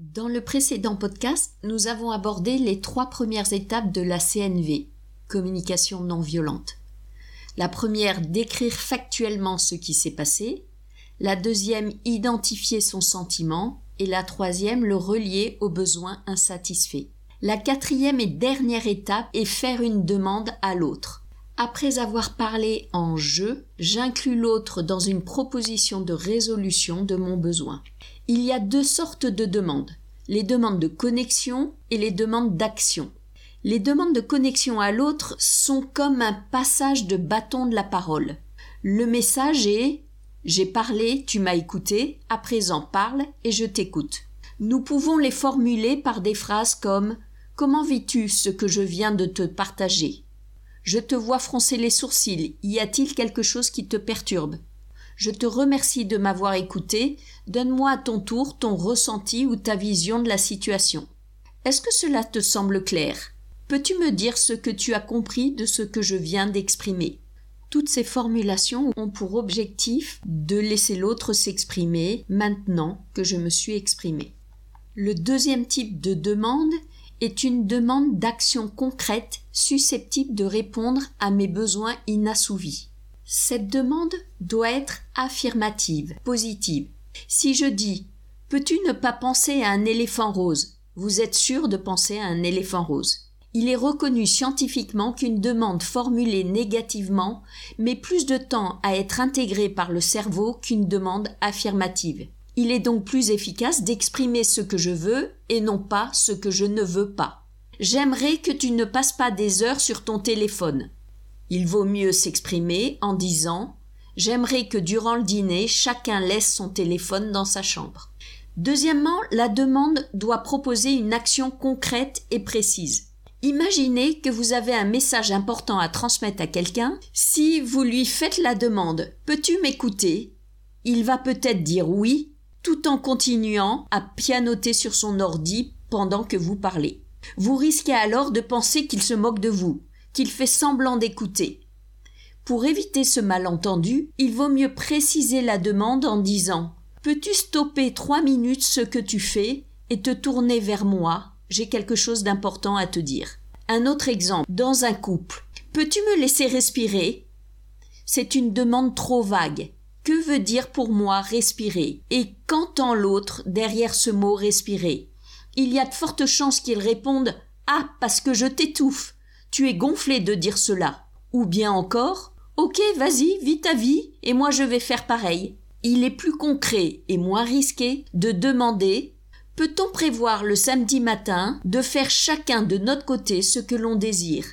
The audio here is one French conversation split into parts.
Dans le précédent podcast, nous avons abordé les trois premières étapes de la CNV, communication non violente. La première, décrire factuellement ce qui s'est passé. La deuxième, identifier son sentiment. Et la troisième, le relier aux besoins insatisfaits. La quatrième et dernière étape est faire une demande à l'autre. Après avoir parlé en je, j'inclus l'autre dans une proposition de résolution de mon besoin. Il y a deux sortes de demandes, les demandes de connexion et les demandes d'action. Les demandes de connexion à l'autre sont comme un passage de bâton de la parole. Le message est j'ai parlé, tu m'as écouté, à présent parle et je t'écoute. Nous pouvons les formuler par des phrases comme Comment vis-tu ce que je viens de te partager? Je te vois froncer les sourcils. Y a-t-il quelque chose qui te perturbe? Je te remercie de m'avoir écouté. Donne-moi à ton tour ton ressenti ou ta vision de la situation. Est-ce que cela te semble clair? Peux-tu me dire ce que tu as compris de ce que je viens d'exprimer? Toutes ces formulations ont pour objectif de laisser l'autre s'exprimer maintenant que je me suis exprimé. Le deuxième type de demande est une demande d'action concrète susceptible de répondre à mes besoins inassouvis. Cette demande doit être affirmative, positive. Si je dis Peux-tu ne pas penser à un éléphant rose? Vous êtes sûr de penser à un éléphant rose? Il est reconnu scientifiquement qu'une demande formulée négativement met plus de temps à être intégrée par le cerveau qu'une demande affirmative. Il est donc plus efficace d'exprimer ce que je veux et non pas ce que je ne veux pas. J'aimerais que tu ne passes pas des heures sur ton téléphone. Il vaut mieux s'exprimer en disant J'aimerais que durant le dîner, chacun laisse son téléphone dans sa chambre. Deuxièmement, la demande doit proposer une action concrète et précise. Imaginez que vous avez un message important à transmettre à quelqu'un. Si vous lui faites la demande Peux-tu m'écouter? Il va peut-être dire oui tout en continuant à pianoter sur son ordi pendant que vous parlez. Vous risquez alors de penser qu'il se moque de vous, qu'il fait semblant d'écouter. Pour éviter ce malentendu, il vaut mieux préciser la demande en disant Peux-tu stopper trois minutes ce que tu fais et te tourner vers moi? J'ai quelque chose d'important à te dire. Un autre exemple, dans un couple. Peux-tu me laisser respirer? C'est une demande trop vague. Que veut dire pour moi respirer? Et qu'entend l'autre derrière ce mot respirer? Il y a de fortes chances qu'il réponde Ah, parce que je t'étouffe. Tu es gonflé de dire cela. Ou bien encore Ok, vas-y, vis ta vie, et moi je vais faire pareil. Il est plus concret et moins risqué de demander Peut-on prévoir le samedi matin de faire chacun de notre côté ce que l'on désire?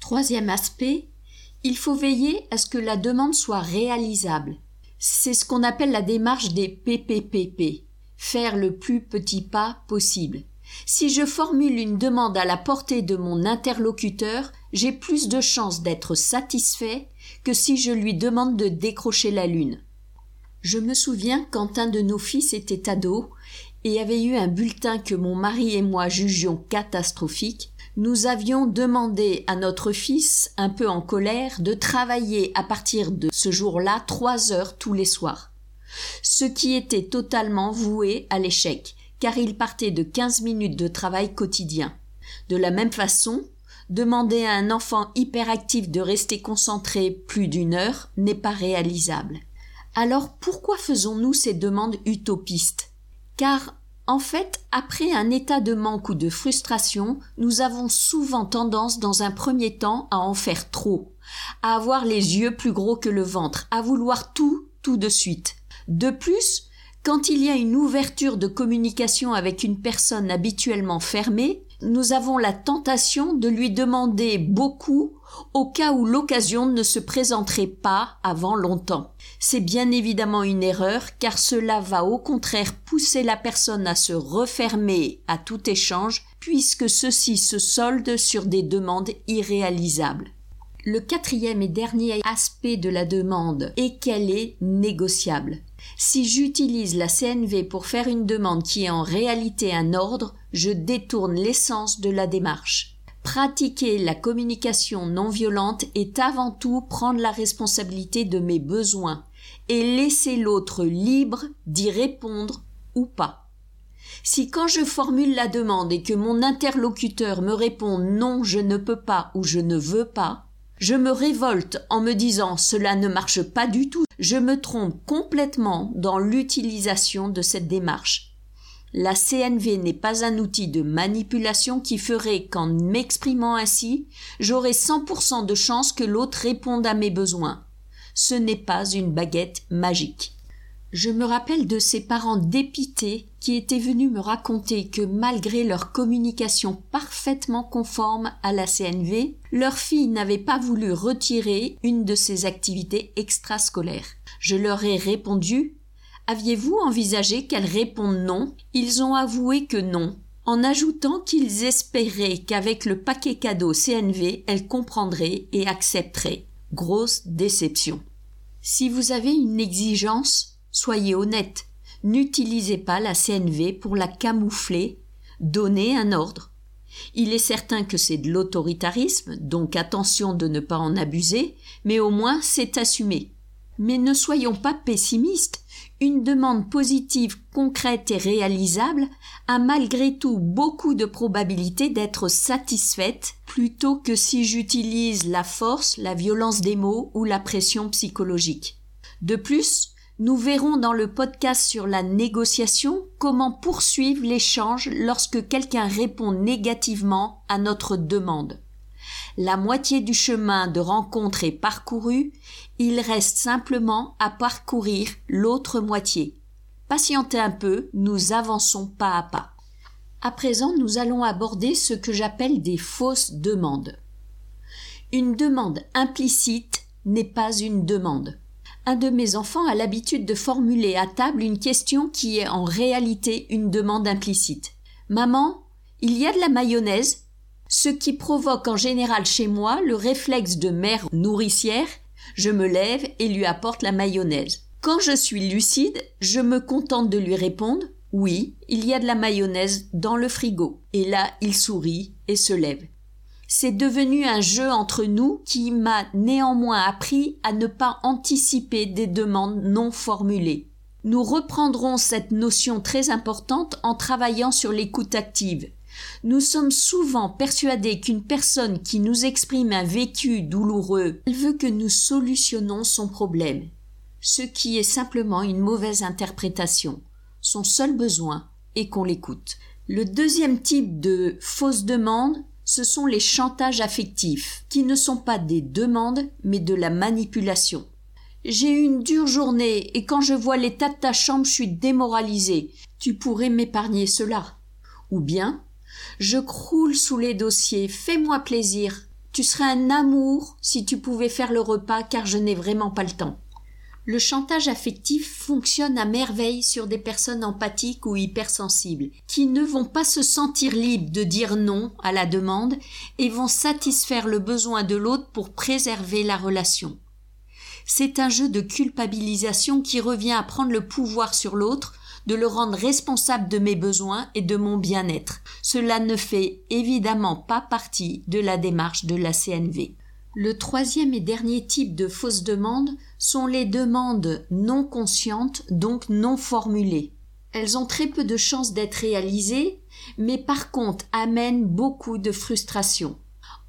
Troisième aspect, il faut veiller à ce que la demande soit réalisable. C'est ce qu'on appelle la démarche des PPPP, faire le plus petit pas possible. Si je formule une demande à la portée de mon interlocuteur, j'ai plus de chances d'être satisfait que si je lui demande de décrocher la lune. Je me souviens quand un de nos fils était ado et avait eu un bulletin que mon mari et moi jugions catastrophique, nous avions demandé à notre fils, un peu en colère, de travailler à partir de ce jour-là trois heures tous les soirs. Ce qui était totalement voué à l'échec, car il partait de quinze minutes de travail quotidien. De la même façon, demander à un enfant hyperactif de rester concentré plus d'une heure n'est pas réalisable. Alors pourquoi faisons-nous ces demandes utopistes? Car en fait, après un état de manque ou de frustration, nous avons souvent tendance dans un premier temps à en faire trop, à avoir les yeux plus gros que le ventre, à vouloir tout tout de suite. De plus, quand il y a une ouverture de communication avec une personne habituellement fermée, nous avons la tentation de lui demander beaucoup au cas où l'occasion ne se présenterait pas avant longtemps. C'est bien évidemment une erreur car cela va au contraire pousser la personne à se refermer à tout échange puisque ceci se solde sur des demandes irréalisables. Le quatrième et dernier aspect de la demande est qu'elle est négociable. Si j'utilise la CNV pour faire une demande qui est en réalité un ordre, je détourne l'essence de la démarche. Pratiquer la communication non violente est avant tout prendre la responsabilité de mes besoins et laisser l'autre libre d'y répondre ou pas. Si quand je formule la demande et que mon interlocuteur me répond non, je ne peux pas ou je ne veux pas, je me révolte en me disant cela ne marche pas du tout, je me trompe complètement dans l'utilisation de cette démarche. La CNV n'est pas un outil de manipulation qui ferait qu'en m'exprimant ainsi, j'aurai 100% de chance que l'autre réponde à mes besoins. Ce n'est pas une baguette magique. Je me rappelle de ces parents dépités qui étaient venus me raconter que malgré leur communication parfaitement conforme à la CNV, leur fille n'avait pas voulu retirer une de ses activités extrascolaires. Je leur ai répondu Aviez-vous envisagé qu'elle réponde non? Ils ont avoué que non, en ajoutant qu'ils espéraient qu'avec le paquet cadeau CNV, elle comprendrait et accepterait. Grosse déception. Si vous avez une exigence, soyez honnête. N'utilisez pas la CNV pour la camoufler. Donnez un ordre. Il est certain que c'est de l'autoritarisme, donc attention de ne pas en abuser, mais au moins c'est assumé. Mais ne soyons pas pessimistes. Une demande positive, concrète et réalisable a malgré tout beaucoup de probabilités d'être satisfaite plutôt que si j'utilise la force, la violence des mots ou la pression psychologique. De plus, nous verrons dans le podcast sur la négociation comment poursuivre l'échange lorsque quelqu'un répond négativement à notre demande. La moitié du chemin de rencontre est parcouru, il reste simplement à parcourir l'autre moitié. Patientez un peu, nous avançons pas à pas. À présent, nous allons aborder ce que j'appelle des fausses demandes. Une demande implicite n'est pas une demande. Un de mes enfants a l'habitude de formuler à table une question qui est en réalité une demande implicite. Maman, il y a de la mayonnaise ce qui provoque en général chez moi le réflexe de mère nourricière, je me lève et lui apporte la mayonnaise. Quand je suis lucide, je me contente de lui répondre oui, il y a de la mayonnaise dans le frigo. Et là, il sourit et se lève. C'est devenu un jeu entre nous qui m'a néanmoins appris à ne pas anticiper des demandes non formulées. Nous reprendrons cette notion très importante en travaillant sur l'écoute active. Nous sommes souvent persuadés qu'une personne qui nous exprime un vécu douloureux, elle veut que nous solutionnons son problème, ce qui est simplement une mauvaise interprétation. Son seul besoin est qu'on l'écoute. Le deuxième type de fausse demande, ce sont les chantages affectifs, qui ne sont pas des demandes, mais de la manipulation. J'ai eu une dure journée et quand je vois l'état de ta chambre, je suis démoralisée. Tu pourrais m'épargner cela. Ou bien, je croule sous les dossiers. Fais-moi plaisir. Tu serais un amour si tu pouvais faire le repas car je n'ai vraiment pas le temps. Le chantage affectif fonctionne à merveille sur des personnes empathiques ou hypersensibles, qui ne vont pas se sentir libres de dire non à la demande et vont satisfaire le besoin de l'autre pour préserver la relation. C'est un jeu de culpabilisation qui revient à prendre le pouvoir sur l'autre de le rendre responsable de mes besoins et de mon bien-être. Cela ne fait évidemment pas partie de la démarche de la CNV. Le troisième et dernier type de fausses demandes sont les demandes non conscientes, donc non formulées. Elles ont très peu de chances d'être réalisées, mais par contre amènent beaucoup de frustration.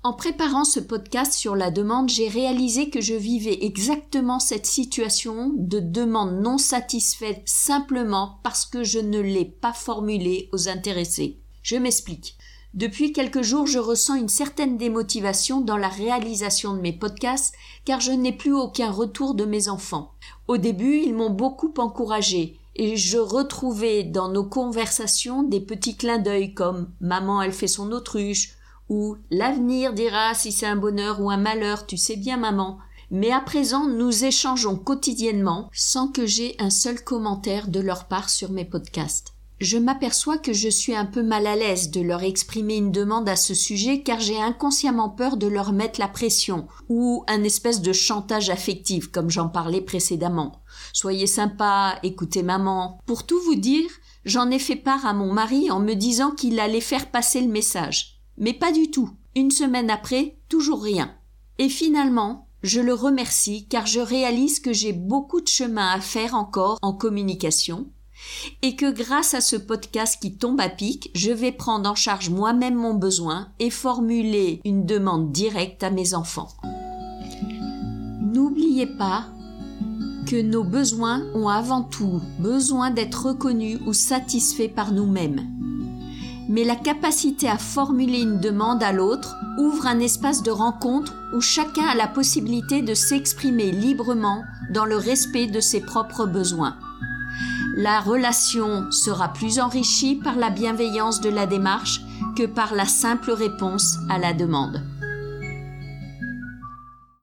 En préparant ce podcast sur la demande, j'ai réalisé que je vivais exactement cette situation de demande non satisfaite simplement parce que je ne l'ai pas formulée aux intéressés. Je m'explique. Depuis quelques jours, je ressens une certaine démotivation dans la réalisation de mes podcasts car je n'ai plus aucun retour de mes enfants. Au début, ils m'ont beaucoup encouragé et je retrouvais dans nos conversations des petits clins d'œil comme maman elle fait son autruche ou l'avenir dira si c'est un bonheur ou un malheur, tu sais bien maman. Mais à présent, nous échangeons quotidiennement sans que j'aie un seul commentaire de leur part sur mes podcasts. Je m'aperçois que je suis un peu mal à l'aise de leur exprimer une demande à ce sujet car j'ai inconsciemment peur de leur mettre la pression ou un espèce de chantage affectif comme j'en parlais précédemment. Soyez sympa, écoutez maman. Pour tout vous dire, j'en ai fait part à mon mari en me disant qu'il allait faire passer le message. Mais pas du tout. Une semaine après, toujours rien. Et finalement, je le remercie car je réalise que j'ai beaucoup de chemin à faire encore en communication et que grâce à ce podcast qui tombe à pic, je vais prendre en charge moi-même mon besoin et formuler une demande directe à mes enfants. N'oubliez pas que nos besoins ont avant tout besoin d'être reconnus ou satisfaits par nous-mêmes. Mais la capacité à formuler une demande à l'autre ouvre un espace de rencontre où chacun a la possibilité de s'exprimer librement dans le respect de ses propres besoins la relation sera plus enrichie par la bienveillance de la démarche que par la simple réponse à la demande.